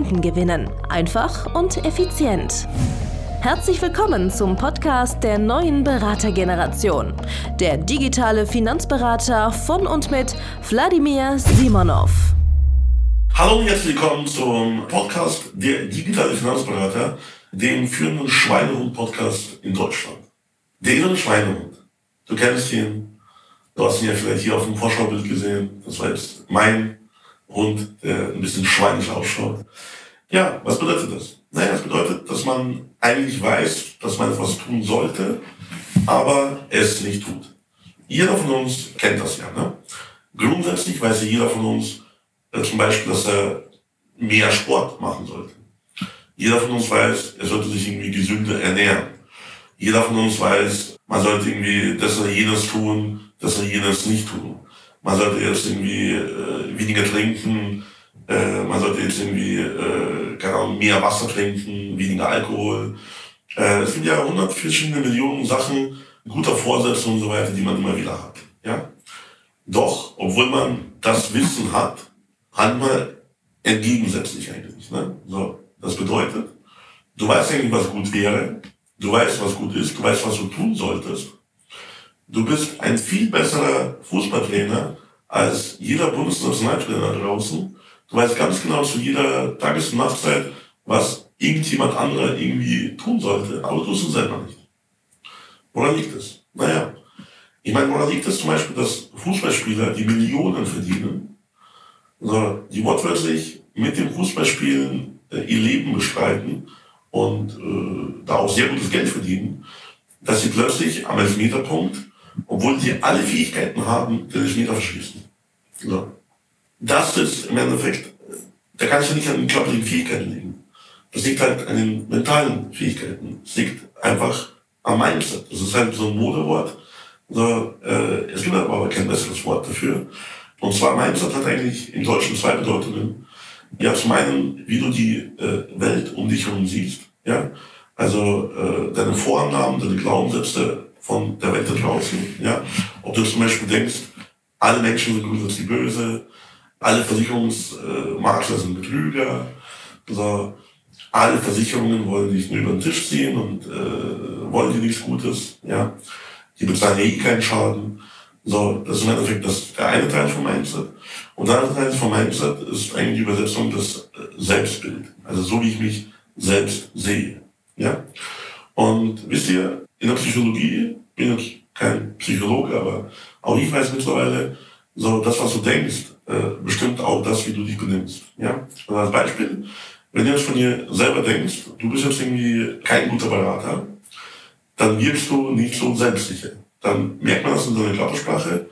Kunden gewinnen. Einfach und effizient. Herzlich willkommen zum Podcast der neuen Beratergeneration. Der digitale Finanzberater von und mit Wladimir Simonov. Hallo und herzlich willkommen zum Podcast der digitale Finanzberater, dem führenden Schweinehund-Podcast in Deutschland. Der innere Schweinehund. Du kennst ihn. Du hast ihn ja vielleicht hier auf dem Vorschaubild gesehen. Das war jetzt mein Hund, der ein bisschen schweinisch ausschaut. Ja, was bedeutet das? Naja, das bedeutet, dass man eigentlich weiß, dass man etwas tun sollte, aber es nicht tut. Jeder von uns kennt das ja. Ne? Grundsätzlich weiß jeder von uns äh, zum Beispiel, dass er mehr Sport machen sollte. Jeder von uns weiß, er sollte sich irgendwie gesünder ernähren. Jeder von uns weiß, man sollte irgendwie das oder jenes tun, das oder jenes nicht tun. Man sollte jetzt irgendwie äh, weniger trinken, äh, man sollte jetzt irgendwie, äh, keine Ahnung, mehr Wasser trinken, weniger Alkohol. Äh, es gibt ja hundert verschiedene Millionen Sachen, guter Vorsätze und so weiter, die man immer wieder hat. Ja? Doch, obwohl man das Wissen hat, handelt man entgegensätzlich eigentlich. Ne? So, das bedeutet, du weißt eigentlich, was gut wäre, du weißt, was gut ist, du weißt, was du tun solltest. Du bist ein viel besserer Fußballtrainer als jeder Bundesnationaltrainer draußen Du weißt ganz genau zu jeder Tages- und Nachtzeit, was irgendjemand anderer irgendwie tun sollte, aber du tust es selber nicht. Woran liegt es? Naja, ich meine, woran liegt es zum Beispiel, dass Fußballspieler, die Millionen verdienen, also die wortwörtlich mit dem Fußballspielen äh, ihr Leben bestreiten und äh, da auch sehr gutes Geld verdienen, dass sie plötzlich am Elfmeterpunkt, obwohl sie alle Fähigkeiten haben, den Elfmeter verschließen. So das ist im Endeffekt, da kann ich ja nicht an den körperlichen Fähigkeiten liegen. Das liegt halt an den mentalen Fähigkeiten. Es liegt einfach am Mindset. Das ist halt so ein Modewort. So, äh, es gibt aber kein besseres Wort dafür. Und zwar Mindset hat eigentlich im Deutschen zwei Bedeutungen. Ja, zum einen, wie du die äh, Welt um dich herum siehst. Ja, also äh, deine Vorannahmen, deine Glaubenssätze von der Welt da draußen. Ja, ob du zum Beispiel denkst, alle Menschen sind grundsätzlich böse, alle Versicherungsmakler sind Betrüger. Also alle Versicherungen wollen dich nur über den Tisch ziehen und äh, wollen dir nichts Gutes. Ja, die bezahlen eh keinen Schaden. So, das ist im Endeffekt das, der eine Teil vom Mindset. Und der andere Teil vom Mindset ist eigentlich die Übersetzung des äh, Selbstbild. Also so wie ich mich selbst sehe. Ja. Und wisst ihr, in der Psychologie, bin ich kein Psychologe, aber auch ich weiß mittlerweile, so das, was du denkst, äh, bestimmt auch das, wie du dich benimmst. Ja? Also als Beispiel, wenn du jetzt von dir selber denkst, du bist jetzt irgendwie kein guter Berater, dann wirkst du nicht so selbstsicher. Dann merkt man das in deiner Körpersprache.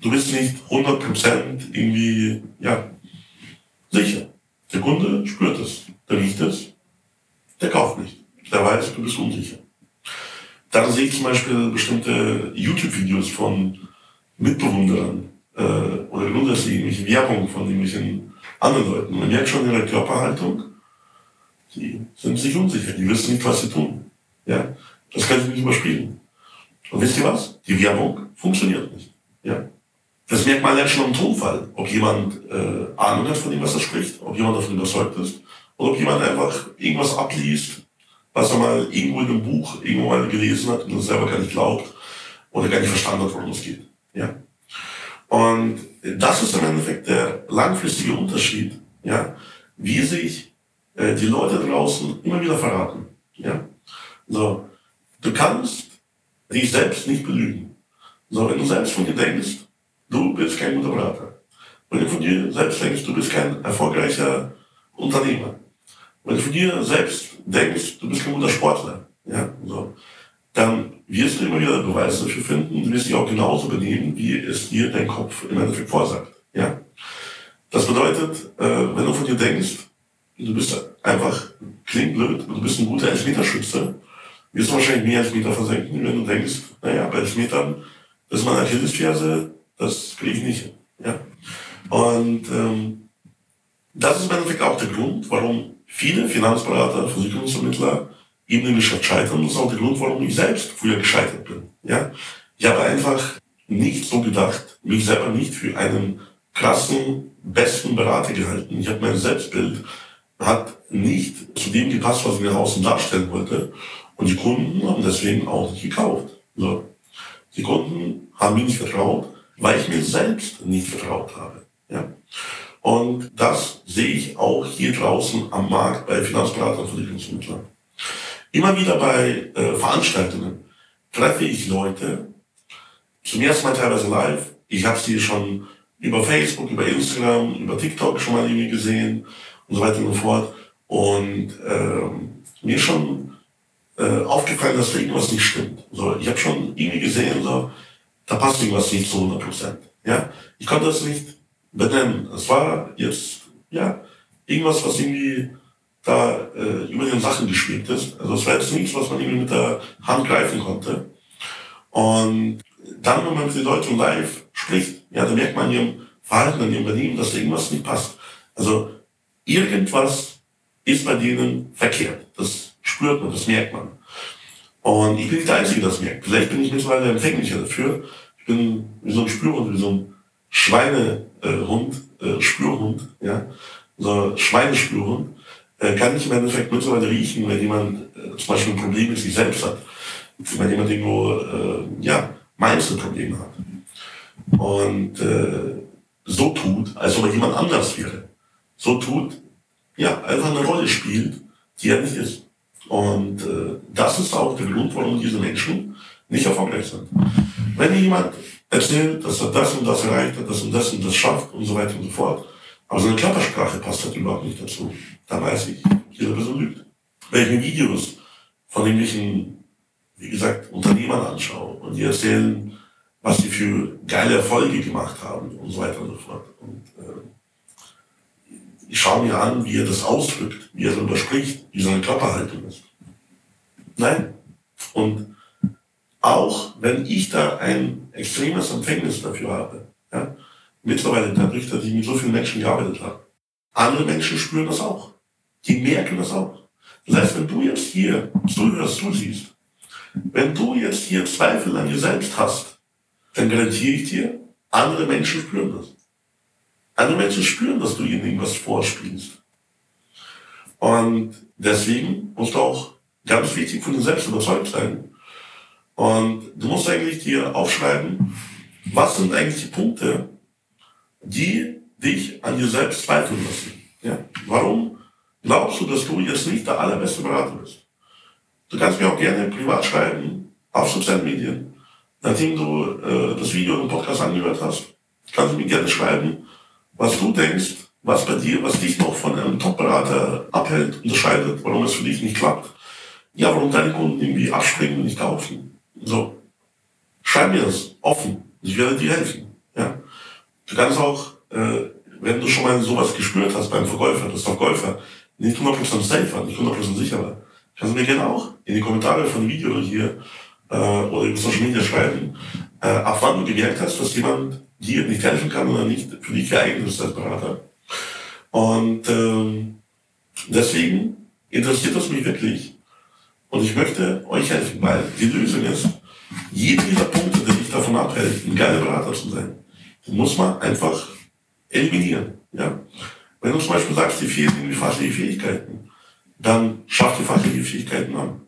Du bist nicht 100% irgendwie, ja, sicher. Der Kunde spürt es, der riecht es, der kauft nicht. Der weiß, du bist unsicher. Dann sehe ich zum Beispiel bestimmte YouTube-Videos von Mitbewunderern, äh, oder grundsätzlich irgendwelche Werbung von irgendwelchen anderen Leuten. Man merkt schon ihre Körperhaltung, die sind sich unsicher, die wissen nicht, was sie tun. Ja? Das kann ich nicht überspielen. Und wisst ihr was? Die Werbung funktioniert nicht. Ja? Das merkt man ja schon am Tonfall, ob jemand äh, Ahnung hat von dem, was er spricht, ob jemand davon überzeugt ist, oder ob jemand einfach irgendwas abliest, was er mal irgendwo in einem Buch irgendwo mal gelesen hat und das selber gar nicht glaubt oder gar nicht verstanden hat, worum es geht. Ja? Und das ist im Endeffekt der langfristige Unterschied, ja, wie sich äh, die Leute draußen immer wieder verraten. Ja? So, du kannst dich selbst nicht belügen. So, wenn du selbst von dir denkst, du bist kein guter Berater. Wenn du von dir selbst denkst, du bist kein erfolgreicher Unternehmer. Wenn du von dir selbst denkst, du bist kein guter Sportler. Ja, so dann wirst du immer wieder Beweise dafür finden, du wirst dich auch genauso benehmen, wie es dir dein Kopf im Endeffekt vorsagt. Ja? Das bedeutet, äh, wenn du von dir denkst, du bist einfach, klingt blöd, du bist ein guter Elfmeterschütze, wirst du wahrscheinlich mehr Elfmeter versenken, wenn du denkst, naja, bei Elfmetern, das ist meine Achillesferse, das kriege ich nicht. Ja? Und ähm, das ist im Endeffekt auch der Grund, warum viele Finanzberater, Versicherungsvermittler eben im Geschäft scheitern. Das ist auch der Grund, warum ich selbst früher gescheitert bin. Ja? Ich habe einfach nicht so gedacht, mich selber nicht für einen krassen, besten Berater gehalten. Ich habe mein Selbstbild hat nicht zu dem gepasst, was ich mir außen darstellen wollte. Und die Kunden haben deswegen auch nicht gekauft. So. Die Kunden haben mir nicht vertraut, weil ich mir selbst nicht vertraut habe. Ja? Und das sehe ich auch hier draußen am Markt bei Finanzberatern und Versicherungsvermittlern. Immer wieder bei äh, Veranstaltungen treffe ich Leute, zum ersten Mal teilweise live. Ich habe sie schon über Facebook, über Instagram, über TikTok schon mal irgendwie gesehen und so weiter und so fort. Und ähm, mir ist schon äh, aufgefallen, dass da irgendwas nicht stimmt. So, ich habe schon irgendwie gesehen, so, da passt irgendwas nicht zu 100 Prozent. Ja? Ich konnte das nicht benennen. Es war jetzt, ja, irgendwas, was irgendwie da äh, über den Sachen gespielt ist. Also es war jetzt nichts, was man irgendwie mit der Hand greifen konnte. Und dann, wenn man mit den Leuten live spricht, ja, dann merkt man in ihrem Verhalten, in ihrem Benehmen, dass da irgendwas nicht passt. Also irgendwas ist bei denen verkehrt. Das spürt man, das merkt man. Und ich bin nicht der Einzige, der das merkt. Vielleicht bin ich mittlerweile empfänglicher dafür. Ich bin wie so ein Spürhund, wie so ein Schweinehund, äh, Spürhund, ja, so Schweinespürhund, äh, kann ich im Endeffekt mittlerweile riechen, wenn jemand äh, zum Beispiel ein Problem mit sich selbst hat. Wenn jemand irgendwo, äh, ja, Mindset-Probleme hat. Und äh, so tut, als ob er jemand anders wäre. So tut, ja, einfach eine Rolle spielt, die er nicht ist. Und äh, das ist auch der Grund, warum diese Menschen nicht erfolgreich sind. Wenn jemand erzählt, dass er das und das erreicht hat, das und das und das schafft und so weiter und so fort, aber seine Körpersprache passt halt überhaupt nicht dazu, dann weiß ich, diese Person lügt. Wenn ich mir Videos von irgendwelchen, wie gesagt, Unternehmern anschaue und die erzählen, was sie für geile Erfolge gemacht haben und so weiter und so fort. Und äh, ich schaue mir an, wie er das ausdrückt, wie er darüber spricht, wie seine Körperhaltung ist. Nein. Und auch wenn ich da ein extremes Empfängnis dafür habe, ja, mittlerweile dadurch, dass ich mit so vielen Menschen gearbeitet habe, andere Menschen spüren das auch. Die merken das auch. Das heißt, wenn du jetzt hier zuhörst, siehst, wenn du jetzt hier Zweifel an dir selbst hast, dann garantiere ich dir, andere Menschen spüren das. Andere Menschen spüren, dass du ihnen irgendwas vorspielst. Und deswegen musst du auch ganz wichtig von dir selbst überzeugt sein, und du musst eigentlich dir aufschreiben, was sind eigentlich die Punkte, die dich an dir selbst zweifeln lassen. Ja? Warum glaubst du, dass du jetzt nicht der allerbeste Berater bist? Du kannst mir auch gerne privat schreiben, auf sozialen Medien. Nachdem du äh, das Video und den Podcast angehört hast, kannst du mir gerne schreiben, was du denkst, was bei dir, was dich noch von einem Top-Berater abhält, unterscheidet, warum es für dich nicht klappt. Ja, warum deine Kunden irgendwie abspringen und nicht kaufen. So, schreib mir das offen. Ich werde dir helfen. Ja? Du kannst auch, äh, wenn du schon mal sowas gespürt hast beim Verkäufer, dass der Verkäufer nicht 100% safe war, nicht 100% sicher war, kannst du mir gerne auch in die Kommentare von dem Video hier äh, oder über Social Media schreiben, äh, ab wann du gemerkt hast, dass jemand dir nicht helfen kann oder nicht für dich geeignet ist als Berater. Und ähm, deswegen interessiert das mich wirklich, und ich möchte euch helfen, weil die Lösung ist, jeder dieser Punkte, der dich davon abhält, ein geiler Berater zu sein, den muss man einfach eliminieren. Ja? Wenn du zum Beispiel sagst, dir fehlen irgendwie fachliche Fähigkeiten, dann schaff die fachliche Fähigkeiten an.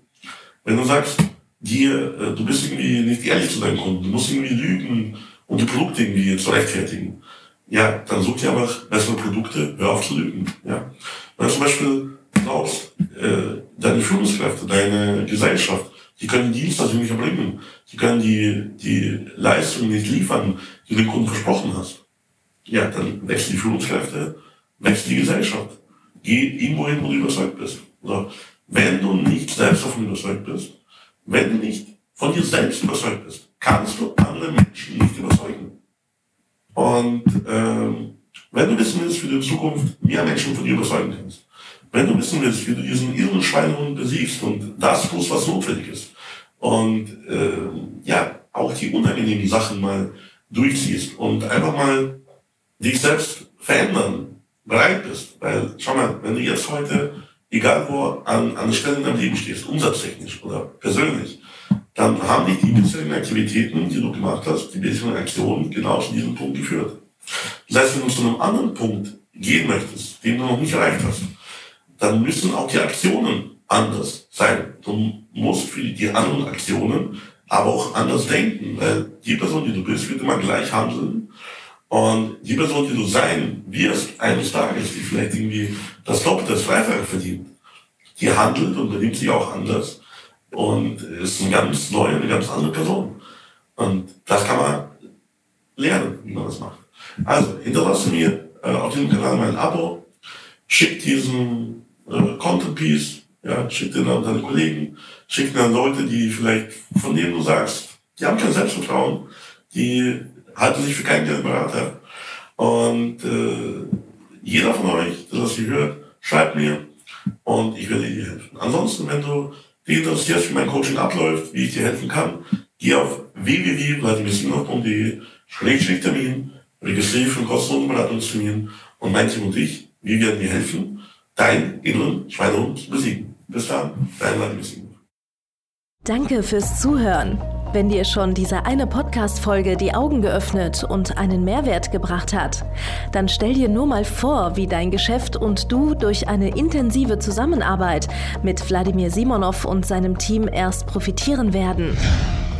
Wenn du sagst, dir, äh, du bist irgendwie nicht ehrlich zu deinen Kunden, du musst irgendwie lügen und die Produkte irgendwie zu rechtfertigen, ja, dann such dir einfach bessere Produkte, hör auf zu lügen. Ja? Wenn du zum Beispiel glaubst, äh, deine Führungskräfte, deine Gesellschaft, die können die Dienstleistung nicht erbringen. Die können die, die Leistung nicht liefern, die du dem Kunden versprochen hast. Ja, dann wechseln die Führungskräfte, wechselt die Gesellschaft. Geh irgendwo hin, wo du überzeugt bist. So. Wenn du nicht selbst davon überzeugt bist, wenn du nicht von dir selbst überzeugt bist, kannst du andere Menschen nicht überzeugen. Und ähm, wenn du wissen willst, wie du in Zukunft mehr Menschen von dir überzeugen kannst, wenn du wissen willst, wie du diesen irren Schweinehund besiegst und das tust, was notwendig ist, und äh, ja, auch die unangenehmen Sachen mal durchziehst und einfach mal dich selbst verändern bereit bist. Weil, schau mal, wenn du jetzt heute, egal wo, an, an der Stelle in deinem Leben stehst, umsatztechnisch oder persönlich, dann haben dich die bisherigen Aktivitäten, die du gemacht hast, die bisherigen Aktionen genau zu diesem Punkt geführt. Das heißt, wenn du zu einem anderen Punkt gehen möchtest, den du noch nicht erreicht hast, dann müssen auch die Aktionen anders sein. Du musst für die anderen Aktionen aber auch anders denken, weil die Person, die du bist, wird immer gleich handeln. Und die Person, die du sein wirst, eines Tages, die vielleicht irgendwie das Doppelte, das Dreifache verdient, die handelt und benimmt sich auch anders und ist eine ganz neue, eine ganz andere Person. Und das kann man lernen, wie man das macht. Also, hinterlasse mir äh, auf diesem Kanal mein Abo, schick diesen äh, Content Piece ja, schick den an deine Kollegen, schick den an Leute, die vielleicht, von denen du sagst, die haben kein Selbstvertrauen, die halten sich für keinen Geldberater. Und äh, jeder von euch, der das hier hört, schreibt mir und ich werde dir helfen. Ansonsten, wenn du dich interessierst, wie mein Coaching abläuft, wie ich dir helfen kann, geh auf www.vladimirsimov.de-termin, registriere für einen kostenlosen Beratungstermin und mein Team und ich, wir werden dir helfen, deinen inneren Schweinehund besiegen. Bis dann, dein Vladimir Danke fürs Zuhören. Wenn dir schon diese eine Podcast-Folge die Augen geöffnet und einen Mehrwert gebracht hat, dann stell dir nur mal vor, wie dein Geschäft und du durch eine intensive Zusammenarbeit mit Wladimir Simonov und seinem Team erst profitieren werden.